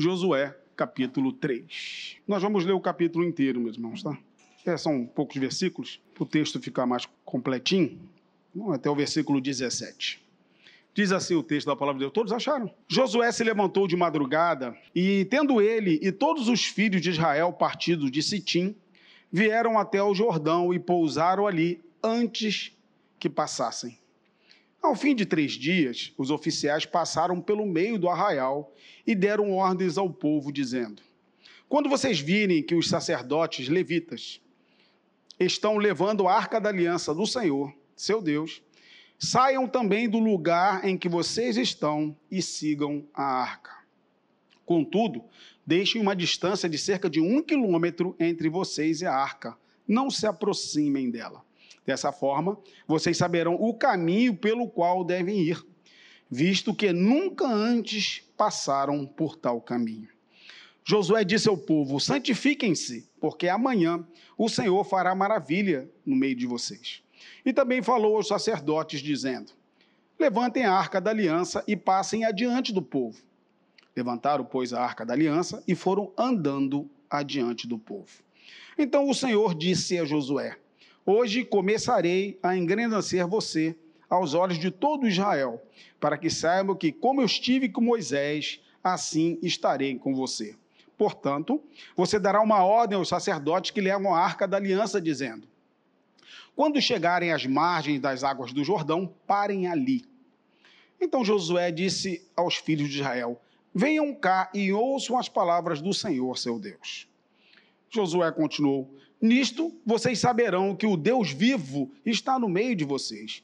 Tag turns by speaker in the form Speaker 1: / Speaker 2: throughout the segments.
Speaker 1: Josué, capítulo 3. Nós vamos ler o capítulo inteiro, meus irmãos, tá? É, são poucos versículos, para o texto ficar mais completinho, até o versículo 17. Diz assim o texto da palavra de Deus. Todos acharam? Josué se levantou de madrugada e, tendo ele e todos os filhos de Israel partidos de Sitim, vieram até o Jordão e pousaram ali antes que passassem. Ao fim de três dias, os oficiais passaram pelo meio do arraial e deram ordens ao povo, dizendo: Quando vocês virem que os sacerdotes levitas estão levando a arca da aliança do Senhor, seu Deus, saiam também do lugar em que vocês estão e sigam a arca. Contudo, deixem uma distância de cerca de um quilômetro entre vocês e a arca. Não se aproximem dela. Dessa forma, vocês saberão o caminho pelo qual devem ir, visto que nunca antes passaram por tal caminho. Josué disse ao povo: santifiquem-se, porque amanhã o Senhor fará maravilha no meio de vocês. E também falou aos sacerdotes, dizendo: Levantem a arca da aliança e passem adiante do povo. Levantaram, pois, a arca da aliança e foram andando adiante do povo. Então o Senhor disse a Josué: Hoje começarei a engrandecer você aos olhos de todo Israel, para que saibam que, como eu estive com Moisés, assim estarei com você. Portanto, você dará uma ordem aos sacerdotes que levam a arca da aliança, dizendo: Quando chegarem às margens das águas do Jordão, parem ali. Então Josué disse aos filhos de Israel: Venham cá e ouçam as palavras do Senhor, seu Deus. Josué continuou: Nisto vocês saberão que o Deus vivo está no meio de vocês,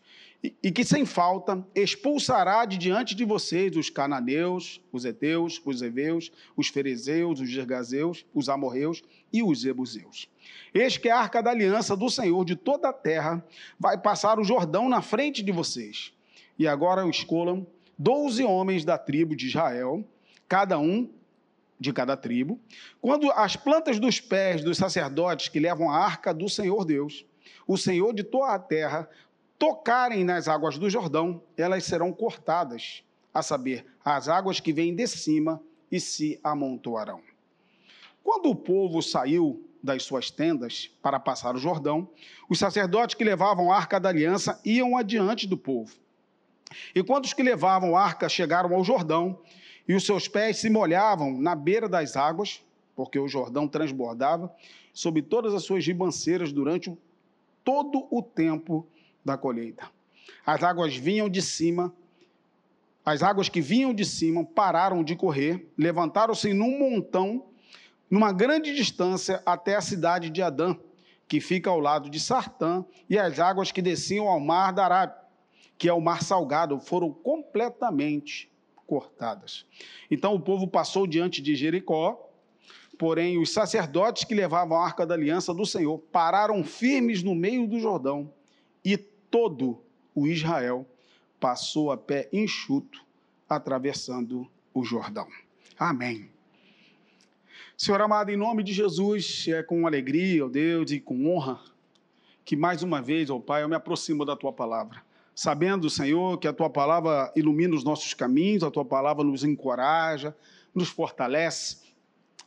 Speaker 1: e que sem falta expulsará de diante de vocês os cananeus, os heteus, os heveus, os ferezeus, os gergazeus, os amorreus e os jebuseus. Eis que a arca da aliança do Senhor de toda a terra vai passar o Jordão na frente de vocês. E agora escolham doze homens da tribo de Israel, cada um de cada tribo, quando as plantas dos pés dos sacerdotes que levam a arca do Senhor Deus, o Senhor de toda a terra, tocarem nas águas do Jordão, elas serão cortadas, a saber, as águas que vêm de cima e se amontoarão. Quando o povo saiu das suas tendas para passar o Jordão, os sacerdotes que levavam a arca da aliança iam adiante do povo. E quando os que levavam a arca chegaram ao Jordão, e os seus pés se molhavam na beira das águas, porque o Jordão transbordava, sob todas as suas ribanceiras durante todo o tempo da colheita. As águas vinham de cima, as águas que vinham de cima pararam de correr, levantaram-se num montão, numa grande distância até a cidade de Adã, que fica ao lado de Sartã, e as águas que desciam ao mar da Arábia, que é o mar salgado, foram completamente cortadas. Então o povo passou diante de Jericó, porém os sacerdotes que levavam a arca da aliança do Senhor pararam firmes no meio do Jordão e todo o Israel passou a pé enxuto, atravessando o Jordão. Amém. Senhor amado, em nome de Jesus, é com alegria, ó Deus, e com honra, que mais uma vez, ó Pai, eu me aproximo da tua palavra sabendo, Senhor, que a tua palavra ilumina os nossos caminhos, a tua palavra nos encoraja, nos fortalece,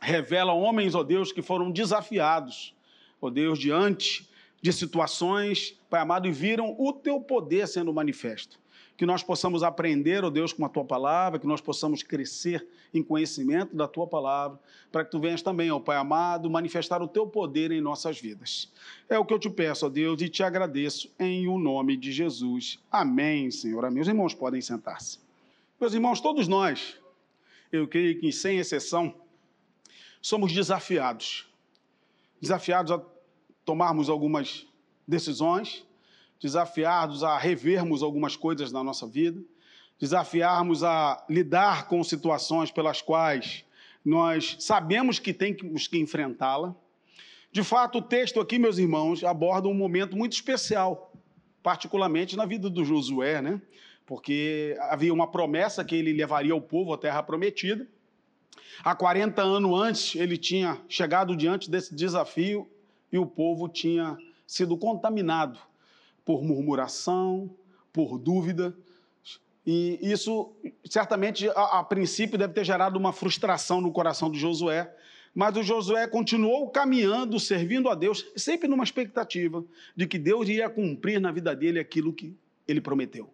Speaker 1: revela homens, ó Deus, que foram desafiados, ó Deus, diante de situações, Pai amado, e viram o teu poder sendo manifesto que nós possamos aprender, ó oh Deus, com a tua palavra, que nós possamos crescer em conhecimento da tua palavra, para que tu venhas também, ó oh Pai amado, manifestar o teu poder em nossas vidas. É o que eu te peço, ó oh Deus, e te agradeço em o nome de Jesus. Amém, Senhor. Amém. Os irmãos podem sentar-se. Meus irmãos, todos nós, eu creio que sem exceção, somos desafiados. Desafiados a tomarmos algumas decisões, desafiados a revermos algumas coisas na nossa vida, desafiarmos a lidar com situações pelas quais nós sabemos que temos que enfrentá-la. De fato, o texto aqui, meus irmãos, aborda um momento muito especial, particularmente na vida do Josué, né? Porque havia uma promessa que ele levaria o povo à terra prometida. Há 40 anos antes, ele tinha chegado diante desse desafio e o povo tinha sido contaminado por murmuração, por dúvida. E isso certamente, a, a princípio, deve ter gerado uma frustração no coração do Josué, mas o Josué continuou caminhando, servindo a Deus, sempre numa expectativa de que Deus ia cumprir na vida dele aquilo que ele prometeu.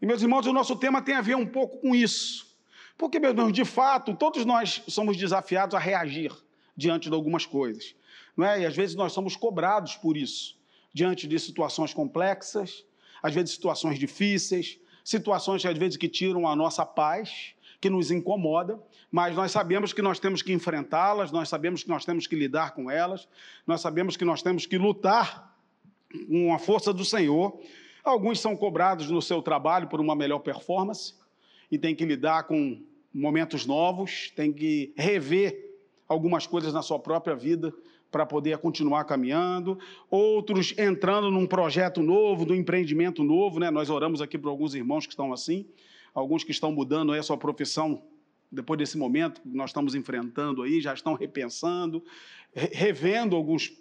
Speaker 1: E, meus irmãos, o nosso tema tem a ver um pouco com isso. Porque, meus irmãos, de fato, todos nós somos desafiados a reagir diante de algumas coisas. Não é? E às vezes nós somos cobrados por isso, diante de situações complexas, às vezes situações difíceis, situações às vezes que tiram a nossa paz, que nos incomoda, mas nós sabemos que nós temos que enfrentá-las, nós sabemos que nós temos que lidar com elas, nós sabemos que nós temos que lutar com a força do Senhor. Alguns são cobrados no seu trabalho por uma melhor performance e tem que lidar com momentos novos, tem que rever algumas coisas na sua própria vida para poder continuar caminhando, outros entrando num projeto novo, num empreendimento novo, né? Nós oramos aqui para alguns irmãos que estão assim, alguns que estão mudando a sua profissão depois desse momento que nós estamos enfrentando aí, já estão repensando, revendo alguns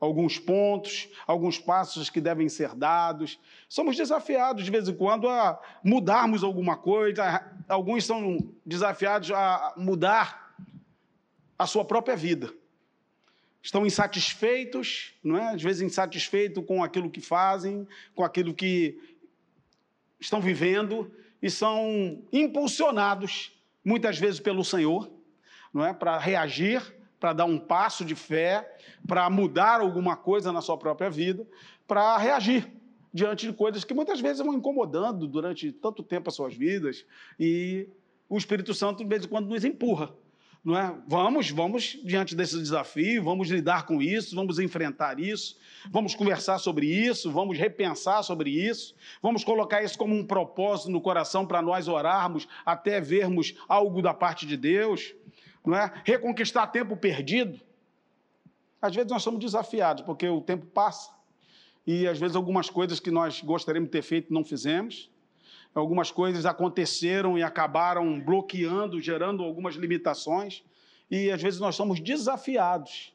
Speaker 1: alguns pontos, alguns passos que devem ser dados. Somos desafiados de vez em quando a mudarmos alguma coisa, alguns são desafiados a mudar a sua própria vida estão insatisfeitos, não é? às vezes insatisfeitos com aquilo que fazem, com aquilo que estão vivendo, e são impulsionados, muitas vezes pelo Senhor, não é? para reagir, para dar um passo de fé, para mudar alguma coisa na sua própria vida, para reagir diante de coisas que muitas vezes vão incomodando durante tanto tempo as suas vidas, e o Espírito Santo, de vez em quando, nos empurra não é? Vamos, vamos diante desse desafio, vamos lidar com isso, vamos enfrentar isso, vamos conversar sobre isso, vamos repensar sobre isso, vamos colocar isso como um propósito no coração para nós orarmos até vermos algo da parte de Deus, não é? Reconquistar tempo perdido. Às vezes nós somos desafiados porque o tempo passa e às vezes algumas coisas que nós gostaríamos de ter feito não fizemos algumas coisas aconteceram e acabaram bloqueando, gerando algumas limitações, e às vezes nós somos desafiados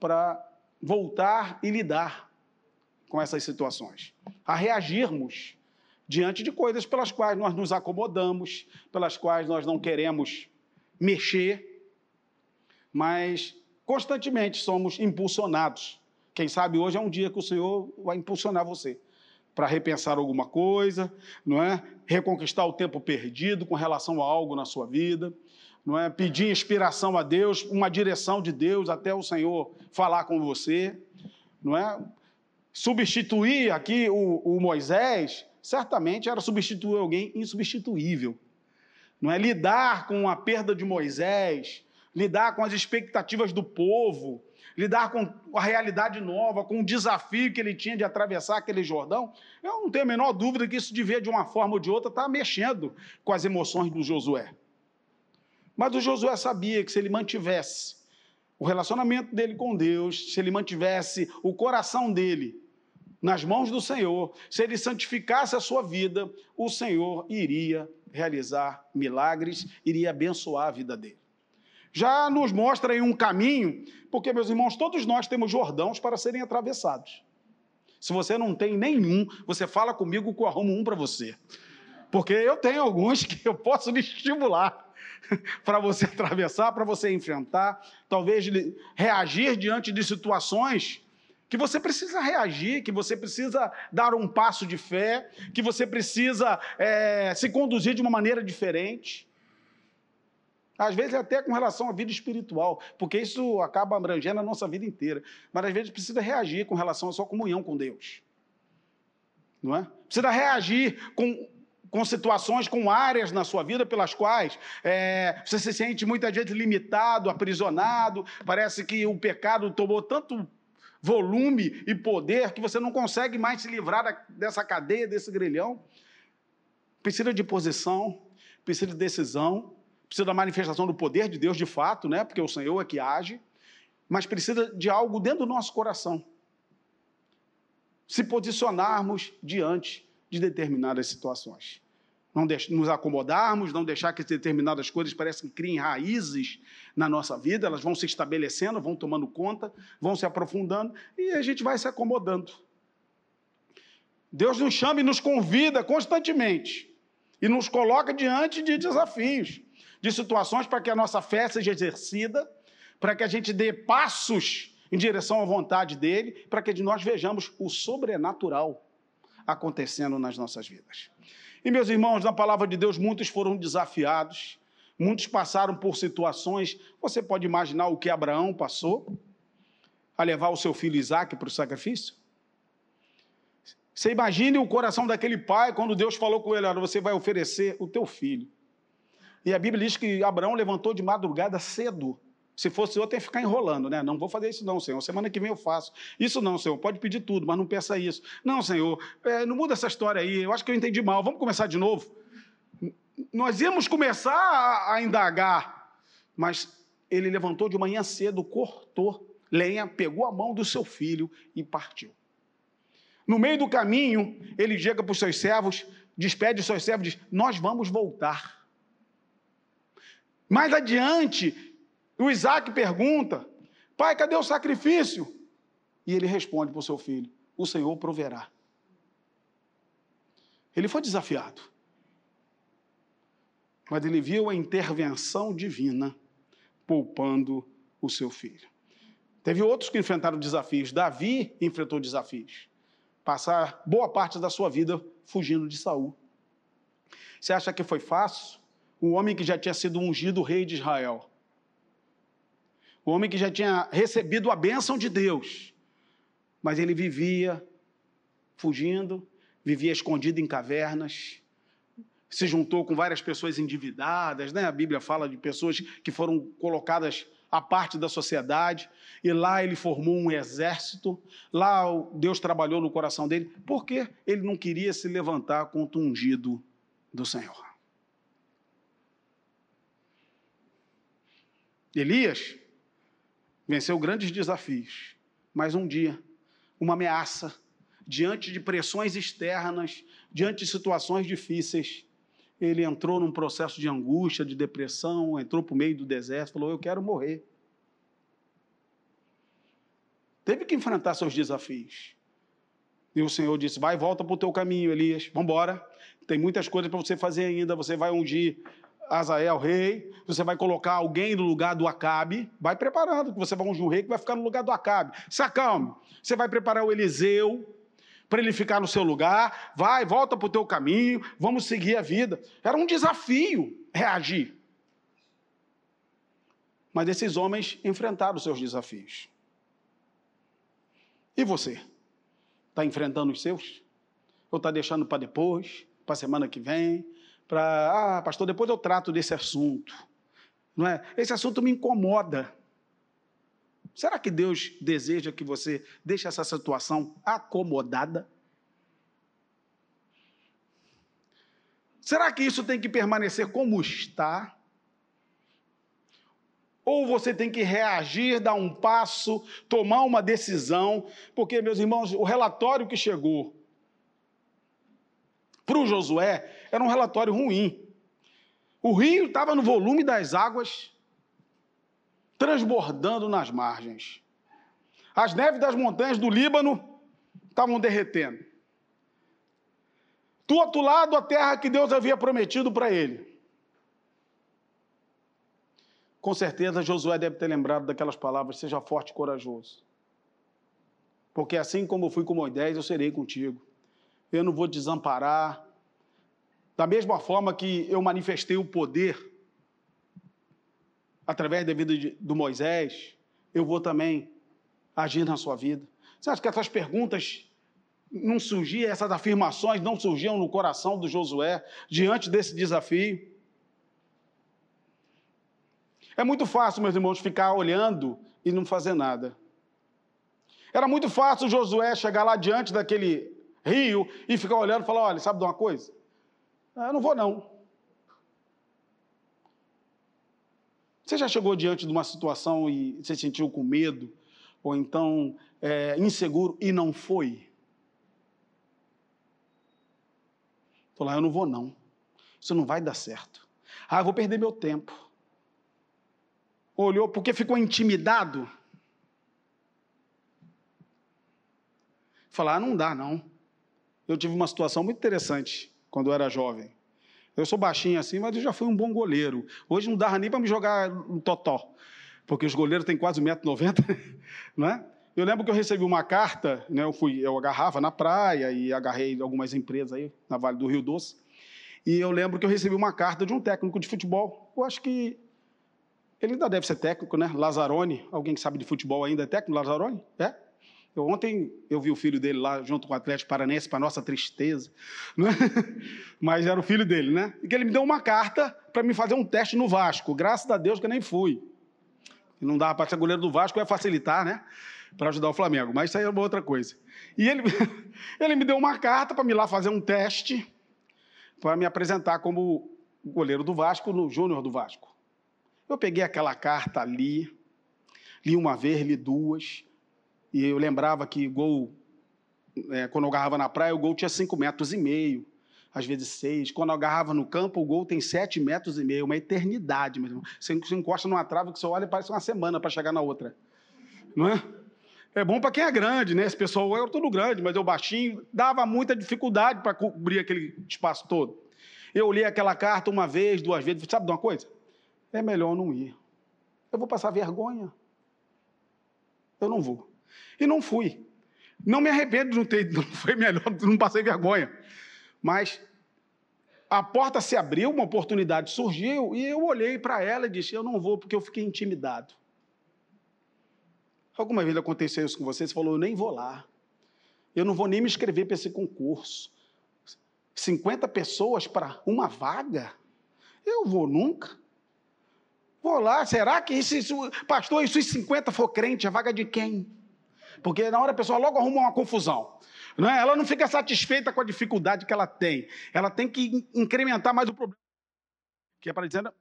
Speaker 1: para voltar e lidar com essas situações, a reagirmos diante de coisas pelas quais nós nos acomodamos, pelas quais nós não queremos mexer, mas constantemente somos impulsionados. Quem sabe hoje é um dia que o Senhor vai impulsionar você para repensar alguma coisa, não é? Reconquistar o tempo perdido com relação a algo na sua vida, não é? Pedir inspiração a Deus, uma direção de Deus até o Senhor falar com você, não é? Substituir aqui o, o Moisés, certamente era substituir alguém insubstituível, não é? Lidar com a perda de Moisés, lidar com as expectativas do povo, lidar com a realidade nova, com o desafio que ele tinha de atravessar aquele Jordão, eu não tenho a menor dúvida que isso devia, de uma forma ou de outra, estar mexendo com as emoções do Josué. Mas o Josué sabia que se ele mantivesse o relacionamento dele com Deus, se ele mantivesse o coração dele nas mãos do Senhor, se ele santificasse a sua vida, o Senhor iria realizar milagres, iria abençoar a vida dele já nos mostra aí um caminho, porque, meus irmãos, todos nós temos Jordãos para serem atravessados. Se você não tem nenhum, você fala comigo que eu arrumo um para você. Porque eu tenho alguns que eu posso lhe estimular para você atravessar, para você enfrentar, talvez reagir diante de situações que você precisa reagir, que você precisa dar um passo de fé, que você precisa é, se conduzir de uma maneira diferente. Às vezes até com relação à vida espiritual, porque isso acaba abrangendo a nossa vida inteira. Mas às vezes precisa reagir com relação à sua comunhão com Deus. Não é? Precisa reagir com, com situações, com áreas na sua vida pelas quais é, você se sente muitas vezes limitado, aprisionado. Parece que o pecado tomou tanto volume e poder que você não consegue mais se livrar da, dessa cadeia, desse grilhão. Precisa de posição, precisa de decisão, precisa da manifestação do poder de Deus de fato, né? Porque o Senhor é que age, mas precisa de algo dentro do nosso coração. Se posicionarmos diante de determinadas situações. Não nos acomodarmos, não deixar que determinadas coisas parecem que criem raízes na nossa vida, elas vão se estabelecendo, vão tomando conta, vão se aprofundando e a gente vai se acomodando. Deus nos chama e nos convida constantemente e nos coloca diante de desafios, de situações para que a nossa fé seja exercida, para que a gente dê passos em direção à vontade dele, para que nós vejamos o sobrenatural acontecendo nas nossas vidas. E meus irmãos, na palavra de Deus, muitos foram desafiados, muitos passaram por situações. Você pode imaginar o que Abraão passou a levar o seu filho Isaac para o sacrifício? Você imagine o coração daquele pai quando Deus falou com ele: Olha, você vai oferecer o teu filho. E a Bíblia diz que Abraão levantou de madrugada cedo se fosse outro, ia ficar enrolando, né? Não vou fazer isso, não, Senhor. Semana que vem eu faço. Isso não, Senhor. Pode pedir tudo, mas não peça isso. Não, Senhor. É, não muda essa história aí. Eu acho que eu entendi mal. Vamos começar de novo. Nós íamos começar a, a indagar, mas ele levantou de manhã cedo, cortou lenha, pegou a mão do seu filho e partiu. No meio do caminho, ele chega para os seus servos, despede os seus servos e diz: Nós vamos voltar. Mais adiante, o Isaac pergunta: Pai, cadê o sacrifício? E ele responde para o seu filho: O Senhor proverá. Ele foi desafiado. Mas ele viu a intervenção divina poupando o seu filho. Teve outros que enfrentaram desafios. Davi enfrentou desafios. Passar boa parte da sua vida fugindo de Saul. Você acha que foi fácil? O homem que já tinha sido ungido rei de Israel o homem que já tinha recebido a bênção de Deus, mas ele vivia fugindo, vivia escondido em cavernas, se juntou com várias pessoas endividadas, né? A Bíblia fala de pessoas que foram colocadas à parte da sociedade, e lá ele formou um exército, lá Deus trabalhou no coração dele, porque ele não queria se levantar contra o ungido do Senhor. Elias venceu grandes desafios, mas um dia, uma ameaça, diante de pressões externas, diante de situações difíceis, ele entrou num processo de angústia, de depressão, entrou para o meio do deserto, falou: Eu quero morrer. Teve que enfrentar seus desafios. E o Senhor disse: Vai, volta para o teu caminho, Elias, vamos embora. Tem muitas coisas para você fazer ainda. Você vai ungir Azael rei, você vai colocar alguém no lugar do Acabe, vai preparando, que você vai ungir um rei que vai ficar no lugar do Acabe. Se acalme. Você vai preparar o Eliseu para ele ficar no seu lugar, vai, volta para o teu caminho, vamos seguir a vida. Era um desafio reagir. Mas esses homens enfrentaram os seus desafios. E você? Está enfrentando os seus? Ou está deixando para depois, para a semana que vem, para, ah, pastor, depois eu trato desse assunto. Não é? Esse assunto me incomoda. Será que Deus deseja que você deixe essa situação acomodada? Será que isso tem que permanecer como está? Ou você tem que reagir, dar um passo, tomar uma decisão? Porque, meus irmãos, o relatório que chegou para o Josué era um relatório ruim. O rio estava no volume das águas, transbordando nas margens. As neves das montanhas do Líbano estavam derretendo. Do outro lado, a terra que Deus havia prometido para ele. Com certeza, Josué deve ter lembrado daquelas palavras: seja forte e corajoso. Porque assim como eu fui com Moisés, eu serei contigo eu não vou desamparar. Da mesma forma que eu manifestei o poder através da vida de, do Moisés, eu vou também agir na sua vida. Você acha que essas perguntas não surgiam, essas afirmações não surgiam no coração do Josué diante desse desafio? É muito fácil, meus irmãos, ficar olhando e não fazer nada. Era muito fácil Josué chegar lá diante daquele rio e ficar olhando e falar: olha, sabe de uma coisa? Ah, eu não vou não. Você já chegou diante de uma situação e você sentiu com medo, ou então é, inseguro e não foi? Falou, ah, eu não vou não. Isso não vai dar certo. Ah, eu vou perder meu tempo. Olhou porque ficou intimidado. Falar, ah, não dá não. Eu tive uma situação muito interessante quando eu era jovem. Eu sou baixinho assim, mas eu já fui um bom goleiro. Hoje não dava nem para me jogar no totó, porque os goleiros têm quase 1,90m, né? Eu lembro que eu recebi uma carta, né? Eu fui, eu agarrava na praia e agarrei algumas empresas aí na Vale do Rio Doce. E eu lembro que eu recebi uma carta de um técnico de futebol. Eu acho que ele ainda deve ser técnico, né? Lazarone. Alguém que sabe de futebol ainda é técnico, Lazarone? É? Eu, ontem eu vi o filho dele lá junto com o Atlético Paranense, para nossa tristeza. Né? Mas era o filho dele, né? E que ele me deu uma carta para me fazer um teste no Vasco. Graças a Deus que eu nem fui. E não dava para ser goleiro do Vasco, ia facilitar, né? para ajudar o Flamengo, mas isso aí é uma outra coisa. E ele, ele me deu uma carta para me ir lá fazer um teste, para me apresentar como goleiro do Vasco, no Júnior do Vasco. Eu peguei aquela carta ali, li uma vez, li duas, e eu lembrava que gol, é, quando eu agarrava na praia, o gol tinha cinco metros e meio, às vezes seis. Quando eu agarrava no campo, o gol tem sete metros e meio, uma eternidade, meu irmão. Você encosta numa trave que você olha e parece uma semana para chegar na outra. Não é? É bom para quem é grande, né? Esse pessoal era tudo grande, mas eu baixinho, dava muita dificuldade para cobrir aquele espaço todo. Eu li aquela carta uma vez, duas vezes, sabe de uma coisa? É melhor não ir. Eu vou passar vergonha. Eu não vou. E não fui. Não me arrependo de não ter, foi melhor, não passei vergonha. Mas a porta se abriu, uma oportunidade surgiu, e eu olhei para ela e disse: Eu não vou porque eu fiquei intimidado. Alguma vez aconteceu isso com você? Você falou, eu nem vou lá. Eu não vou nem me inscrever para esse concurso. 50 pessoas para uma vaga? Eu vou nunca. Vou lá, será que isso, isso pastor, isso 50 for crente, a vaga de quem? Porque na hora a pessoa logo arruma uma confusão. Não é? Ela não fica satisfeita com a dificuldade que ela tem. Ela tem que incrementar mais o problema. Que é para dizer,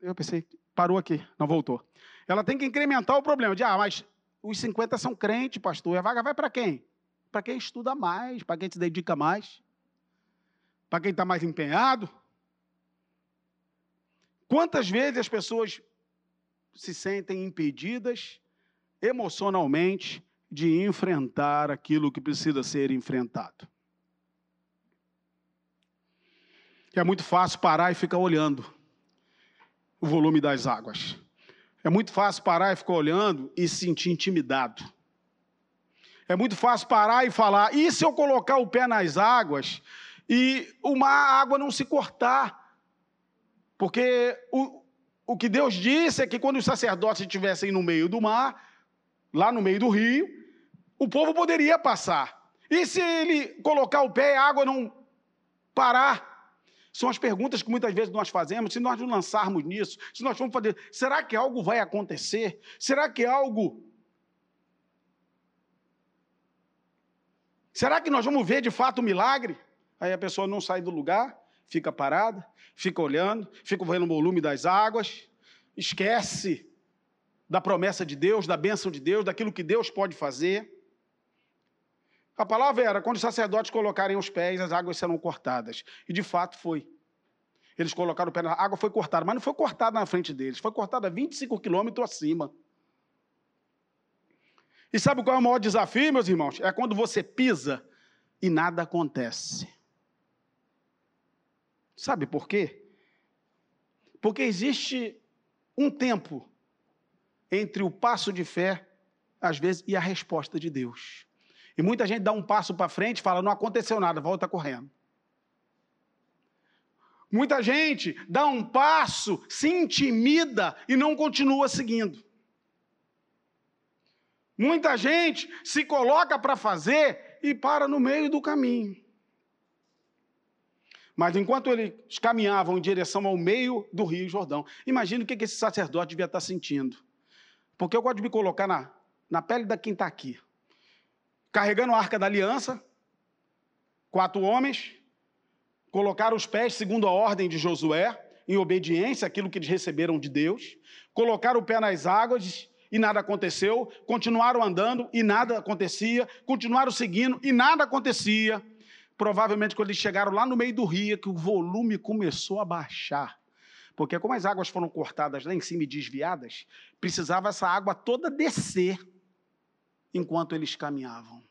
Speaker 1: eu pensei, parou aqui, não voltou. Ela tem que incrementar o problema. De, ah, mas os 50 são crentes, pastor. E a vaga vai para quem? Para quem estuda mais, para quem se dedica mais, para quem está mais empenhado. Quantas vezes as pessoas se sentem impedidas emocionalmente de enfrentar aquilo que precisa ser enfrentado? É muito fácil parar e ficar olhando o volume das águas. É muito fácil parar e ficar olhando e se sentir intimidado. É muito fácil parar e falar: e se eu colocar o pé nas águas e uma água não se cortar? Porque o, o que Deus disse é que quando os sacerdotes estivessem no meio do mar, lá no meio do rio, o povo poderia passar. E se ele colocar o pé e a água não parar? São as perguntas que muitas vezes nós fazemos. Se nós nos lançarmos nisso, se nós formos fazer, será que algo vai acontecer? Será que algo. Será que nós vamos ver de fato o um milagre? Aí a pessoa não sai do lugar, fica parada, fica olhando, fica vendo o volume das águas, esquece da promessa de Deus, da bênção de Deus, daquilo que Deus pode fazer. A palavra era: quando os sacerdotes colocarem os pés, as águas serão cortadas. E de fato foi. Eles colocaram o pé na água, foi cortada, mas não foi cortada na frente deles, foi cortada 25 quilômetros acima. E sabe qual é o maior desafio, meus irmãos? É quando você pisa e nada acontece. Sabe por quê? Porque existe um tempo entre o passo de fé, às vezes, e a resposta de Deus. E muita gente dá um passo para frente e fala: não aconteceu nada, volta correndo. Muita gente dá um passo, se intimida e não continua seguindo. Muita gente se coloca para fazer e para no meio do caminho. Mas enquanto eles caminhavam em direção ao meio do Rio Jordão, imagine o que esse sacerdote devia estar sentindo. Porque eu gosto de me colocar na, na pele da quem está aqui carregando a arca da aliança, quatro homens, colocaram os pés segundo a ordem de Josué, em obediência àquilo que eles receberam de Deus, colocaram o pé nas águas e nada aconteceu, continuaram andando e nada acontecia, continuaram seguindo e nada acontecia. Provavelmente quando eles chegaram lá no meio do rio, que o volume começou a baixar. Porque como as águas foram cortadas lá em cima e desviadas, precisava essa água toda descer enquanto eles caminhavam.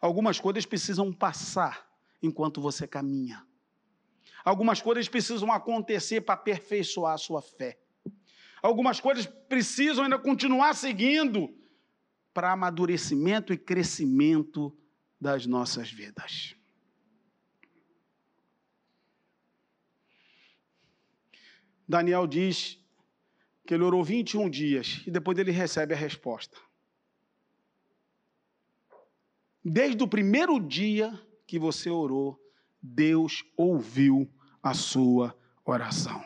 Speaker 1: Algumas coisas precisam passar enquanto você caminha. Algumas coisas precisam acontecer para aperfeiçoar a sua fé. Algumas coisas precisam ainda continuar seguindo para amadurecimento e crescimento das nossas vidas. Daniel diz que ele orou 21 dias e depois ele recebe a resposta. Desde o primeiro dia que você orou, Deus ouviu a sua oração.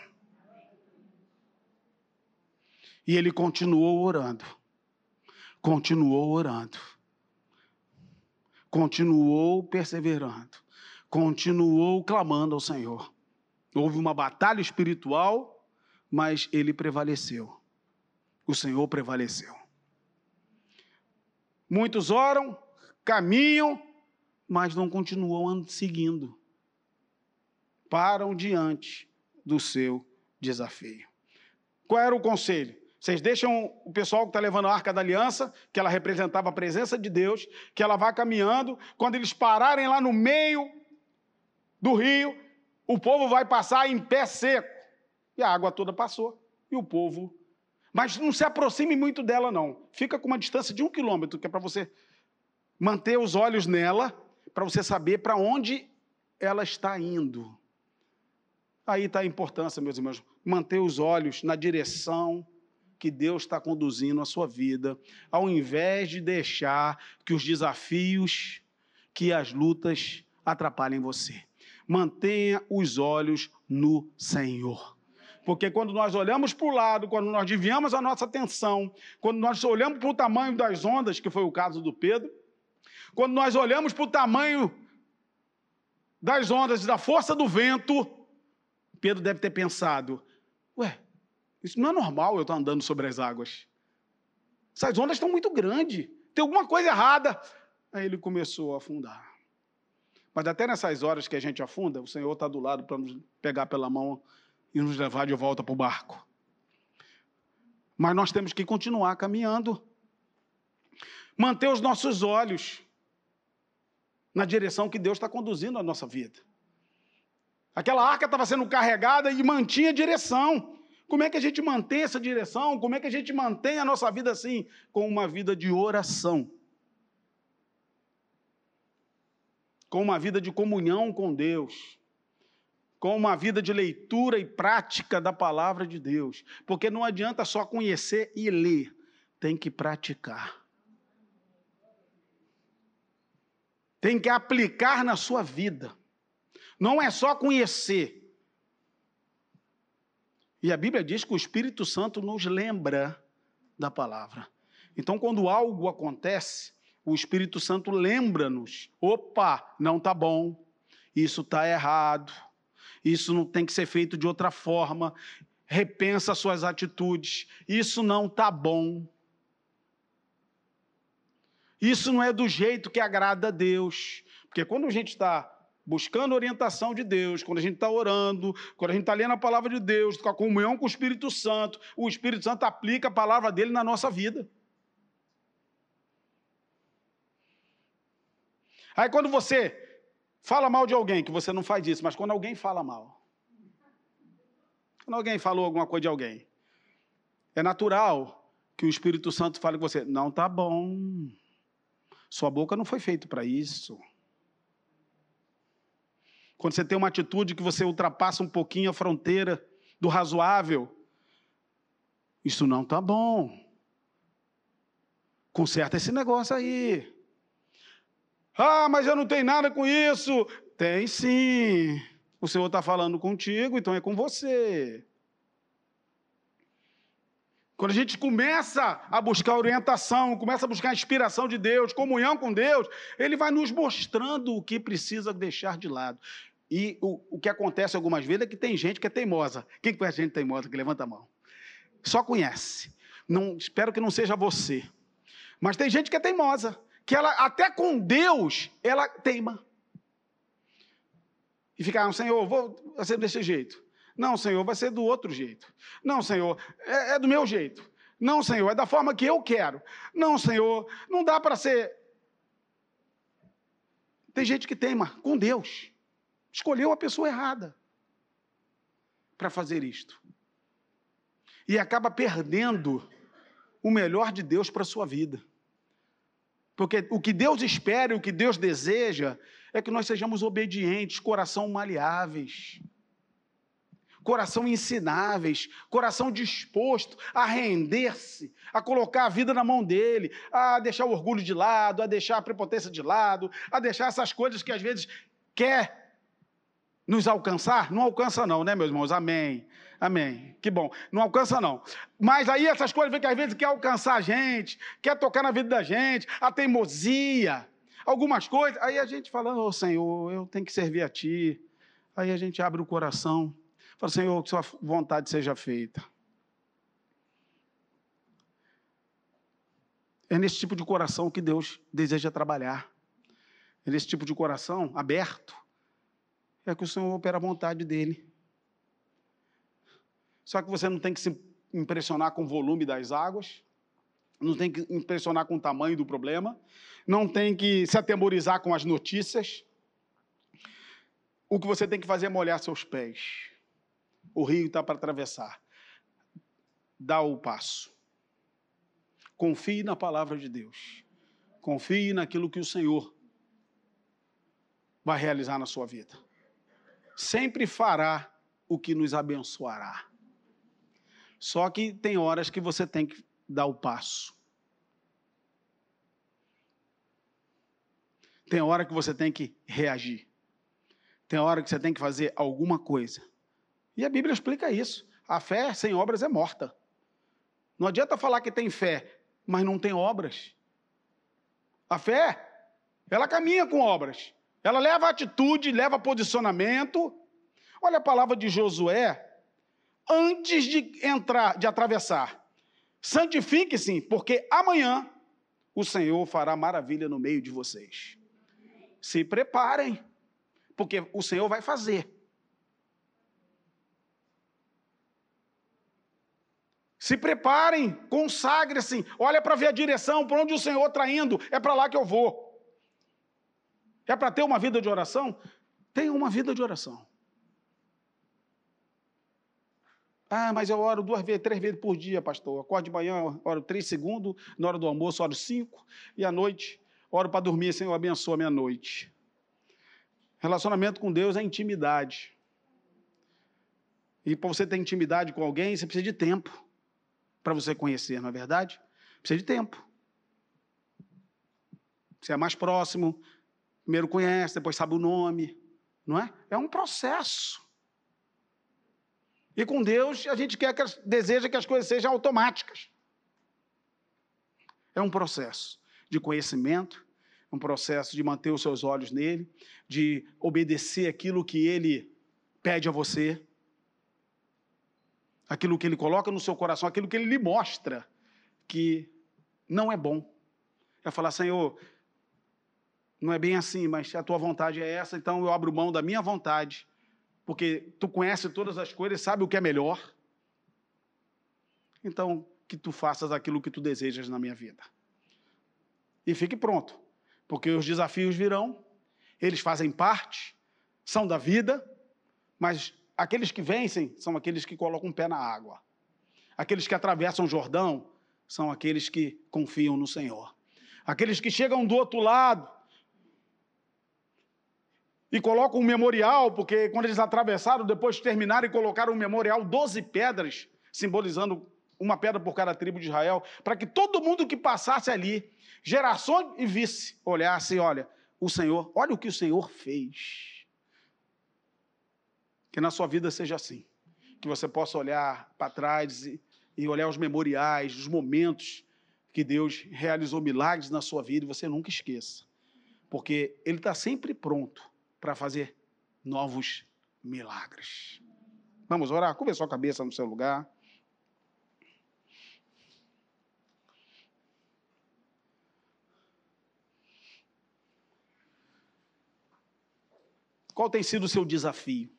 Speaker 1: E ele continuou orando, continuou orando, continuou perseverando, continuou clamando ao Senhor. Houve uma batalha espiritual, mas ele prevaleceu. O Senhor prevaleceu. Muitos oram, caminham, mas não continuam seguindo. Param diante do seu desafio. Qual era o conselho? Vocês deixam o pessoal que está levando a arca da aliança, que ela representava a presença de Deus, que ela vai caminhando. Quando eles pararem lá no meio do rio, o povo vai passar em pé seco. E a água toda passou. E o povo. Mas não se aproxime muito dela, não. Fica com uma distância de um quilômetro, que é para você manter os olhos nela, para você saber para onde ela está indo. Aí está a importância, meus irmãos, manter os olhos na direção que Deus está conduzindo a sua vida, ao invés de deixar que os desafios, que as lutas atrapalhem você. Mantenha os olhos no Senhor. Porque quando nós olhamos para o lado, quando nós desviamos a nossa atenção, quando nós olhamos para o tamanho das ondas, que foi o caso do Pedro, quando nós olhamos para o tamanho das ondas e da força do vento, Pedro deve ter pensado: ué, isso não é normal eu estar andando sobre as águas. Essas ondas estão muito grandes. Tem alguma coisa errada. Aí ele começou a afundar. Mas até nessas horas que a gente afunda, o Senhor está do lado para nos pegar pela mão e nos levar de volta para o barco. Mas nós temos que continuar caminhando. Manter os nossos olhos na direção que Deus está conduzindo a nossa vida. Aquela arca estava sendo carregada e mantinha direção. Como é que a gente mantém essa direção? Como é que a gente mantém a nossa vida assim? Com uma vida de oração. Com uma vida de comunhão com Deus. Com uma vida de leitura e prática da palavra de Deus. Porque não adianta só conhecer e ler, tem que praticar. Tem que aplicar na sua vida. Não é só conhecer e a Bíblia diz que o Espírito Santo nos lembra da palavra. Então, quando algo acontece, o Espírito Santo lembra-nos: opa, não está bom, isso está errado, isso não tem que ser feito de outra forma, repensa suas atitudes, isso não está bom. Isso não é do jeito que agrada a Deus. Porque quando a gente está buscando orientação de Deus, quando a gente está orando, quando a gente está lendo a palavra de Deus, com a comunhão com o Espírito Santo, o Espírito Santo aplica a palavra dele na nossa vida. Aí quando você fala mal de alguém, que você não faz isso, mas quando alguém fala mal, quando alguém falou alguma coisa de alguém, é natural que o Espírito Santo fale com você: não está bom, sua boca não foi feita para isso. Quando você tem uma atitude que você ultrapassa um pouquinho a fronteira do razoável, isso não está bom. Conserta esse negócio aí. Ah, mas eu não tenho nada com isso. Tem sim. O Senhor está falando contigo, então é com você. Quando a gente começa a buscar orientação, começa a buscar a inspiração de Deus, comunhão com Deus, Ele vai nos mostrando o que precisa deixar de lado. E o, o que acontece algumas vezes é que tem gente que é teimosa. Quem conhece gente teimosa que levanta a mão? Só conhece. Não, espero que não seja você. Mas tem gente que é teimosa, que ela até com Deus ela teima. E fica, ah, Senhor, vou ser desse jeito. Não, Senhor, vai ser do outro jeito. Não, Senhor, é, é do meu jeito. Não, Senhor, é da forma que eu quero. Não, Senhor, não dá para ser. Tem gente que teima com Deus. Escolheu a pessoa errada. para fazer isto. E acaba perdendo o melhor de Deus para a sua vida. Porque o que Deus espera o que Deus deseja é que nós sejamos obedientes, coração maleáveis, coração ensináveis, coração disposto a render-se, a colocar a vida na mão dele, a deixar o orgulho de lado, a deixar a prepotência de lado, a deixar essas coisas que às vezes quer nos alcançar. Não alcança, não, né, meus irmãos? Amém. Amém. Que bom. Não alcança, não. Mas aí essas coisas que às vezes quer alcançar a gente, quer tocar na vida da gente, a teimosia, algumas coisas. Aí a gente falando, ô oh, Senhor, eu tenho que servir a Ti. Aí a gente abre o coração Fala, Senhor, que Sua vontade seja feita. É nesse tipo de coração que Deus deseja trabalhar. É nesse tipo de coração aberto. É que o Senhor opera a vontade dEle. Só que você não tem que se impressionar com o volume das águas, não tem que impressionar com o tamanho do problema, não tem que se atemorizar com as notícias. O que você tem que fazer é molhar seus pés o rio está para atravessar. Dá o passo. Confie na palavra de Deus. Confie naquilo que o Senhor vai realizar na sua vida. Sempre fará o que nos abençoará. Só que tem horas que você tem que dar o passo. Tem hora que você tem que reagir. Tem hora que você tem que fazer alguma coisa. E a Bíblia explica isso. A fé sem obras é morta. Não adianta falar que tem fé, mas não tem obras. A fé, ela caminha com obras. Ela leva atitude, leva posicionamento. Olha a palavra de Josué antes de entrar, de atravessar. Santifique-se, porque amanhã o Senhor fará maravilha no meio de vocês. Se preparem, porque o Senhor vai fazer. Se preparem, consagre-se, olha para ver a direção, para onde o Senhor está indo, é para lá que eu vou. É para ter uma vida de oração? Tenha uma vida de oração. Ah, mas eu oro duas vezes, três vezes por dia, pastor. Acordo de manhã, oro três segundos, na hora do almoço, oro cinco, e à noite, oro para dormir, Senhor, abençoa a minha noite. Relacionamento com Deus é intimidade. E para você ter intimidade com alguém, você precisa de tempo para você conhecer, não é verdade? Precisa de tempo. Você é mais próximo, primeiro conhece, depois sabe o nome, não é? É um processo. E com Deus, a gente quer que, deseja que as coisas sejam automáticas. É um processo de conhecimento, um processo de manter os seus olhos nele, de obedecer aquilo que ele pede a você aquilo que ele coloca no seu coração, aquilo que ele lhe mostra que não é bom. É falar, Senhor, não é bem assim, mas a tua vontade é essa, então eu abro mão da minha vontade, porque tu conhece todas as coisas, sabe o que é melhor. Então, que tu faças aquilo que tu desejas na minha vida. E fique pronto, porque os desafios virão, eles fazem parte, são da vida, mas aqueles que vencem são aqueles que colocam o pé na água. Aqueles que atravessam o Jordão são aqueles que confiam no Senhor. Aqueles que chegam do outro lado e colocam um memorial, porque quando eles atravessaram, depois terminaram e colocaram um memorial, 12 pedras, simbolizando uma pedra por cada tribo de Israel, para que todo mundo que passasse ali, gerações e visse, olhasse, olha, o Senhor, olha o que o Senhor fez. Que na sua vida seja assim. Que você possa olhar para trás e, e olhar os memoriais, os momentos que Deus realizou milagres na sua vida e você nunca esqueça. Porque Ele está sempre pronto para fazer novos milagres. Vamos orar? Curva sua cabeça no seu lugar. Qual tem sido o seu desafio?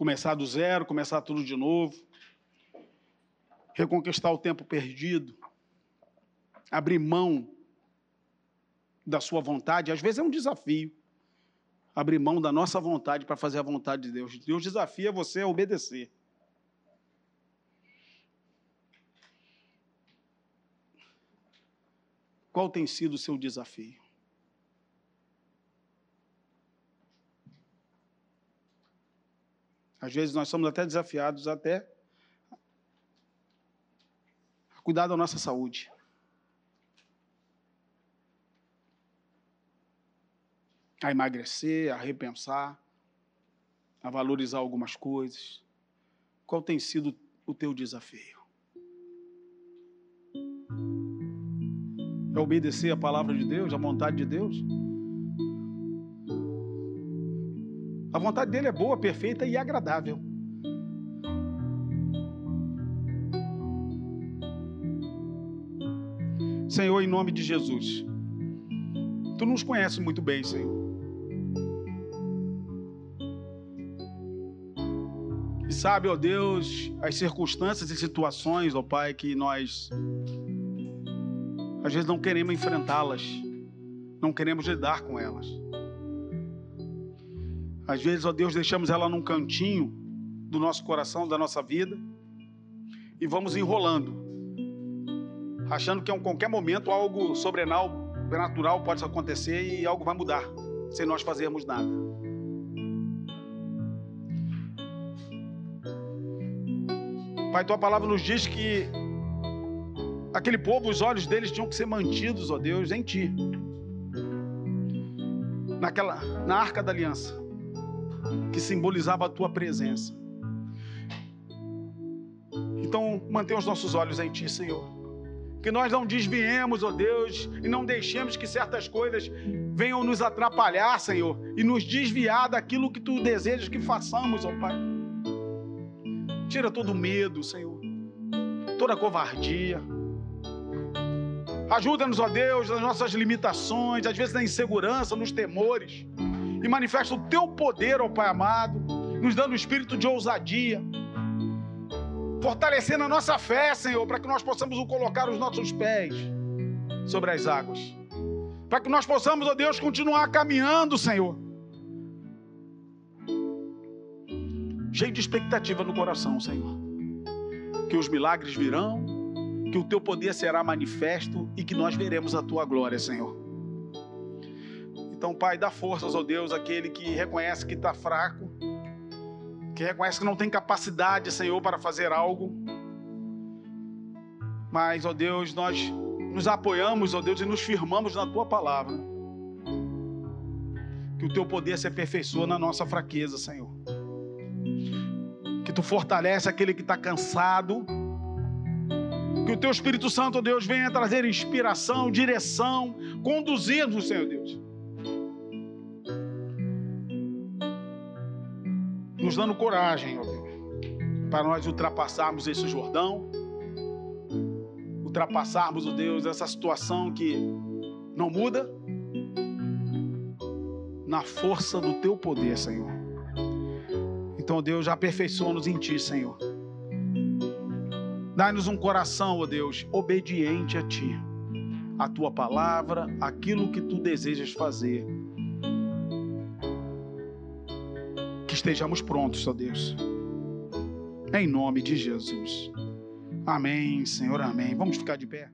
Speaker 1: Começar do zero, começar tudo de novo, reconquistar o tempo perdido, abrir mão da sua vontade, às vezes é um desafio. Abrir mão da nossa vontade para fazer a vontade de Deus. Deus desafia você a obedecer. Qual tem sido o seu desafio? Às vezes nós somos até desafiados até a cuidar da nossa saúde. A emagrecer, a repensar, a valorizar algumas coisas. Qual tem sido o teu desafio? É obedecer a palavra de Deus, a vontade de Deus? A vontade dele é boa, perfeita e agradável. Senhor, em nome de Jesus, tu nos conheces muito bem, Senhor. E sabe, ó Deus, as circunstâncias e situações, ó Pai, que nós às vezes não queremos enfrentá-las, não queremos lidar com elas. Às vezes, ó Deus, deixamos ela num cantinho do nosso coração, da nossa vida, e vamos enrolando, achando que a qualquer momento algo sobrenatural pode acontecer e algo vai mudar, sem nós fazermos nada. Pai, tua palavra nos diz que Aquele povo, os olhos deles tinham que ser mantidos, ó Deus, em ti. Naquela, na arca da aliança, que simbolizava a tua presença. Então, mantenha os nossos olhos em ti, Senhor. Que nós não desviemos, ó Deus, e não deixemos que certas coisas venham nos atrapalhar, Senhor, e nos desviar daquilo que tu desejas que façamos, ó Pai. Tira todo o medo, Senhor, toda a covardia Ajuda-nos, ó Deus, nas nossas limitações, às vezes na insegurança, nos temores. E manifesta o teu poder, ó Pai amado, nos dando o espírito de ousadia. Fortalecendo a nossa fé, Senhor, para que nós possamos colocar os nossos pés sobre as águas. Para que nós possamos, ó Deus, continuar caminhando, Senhor. Cheio de expectativa no coração, Senhor. Que os milagres virão, que o teu poder será manifesto e que nós veremos a tua glória, Senhor. Então, Pai, dá forças, ó Deus, àquele que reconhece que está fraco, que reconhece que não tem capacidade, Senhor, para fazer algo. Mas, ó Deus, nós nos apoiamos, ó Deus, e nos firmamos na tua palavra. Que o teu poder se aperfeiçoa na nossa fraqueza, Senhor. Que tu fortalece aquele que está cansado que o teu Espírito Santo, Deus, venha trazer inspiração, direção, conduzir-nos, Senhor Deus. Nos dando coragem, ó Deus, para nós ultrapassarmos esse Jordão, ultrapassarmos, ó Deus, essa situação que não muda, na força do teu poder, Senhor. Então, Deus, aperfeiçoa-nos em Ti, Senhor. Dai-nos um coração, ó Deus, obediente a Ti, a Tua palavra, aquilo que Tu desejas fazer. Estejamos prontos, ó Deus. Em nome de Jesus. Amém, Senhor, amém. Vamos ficar de pé.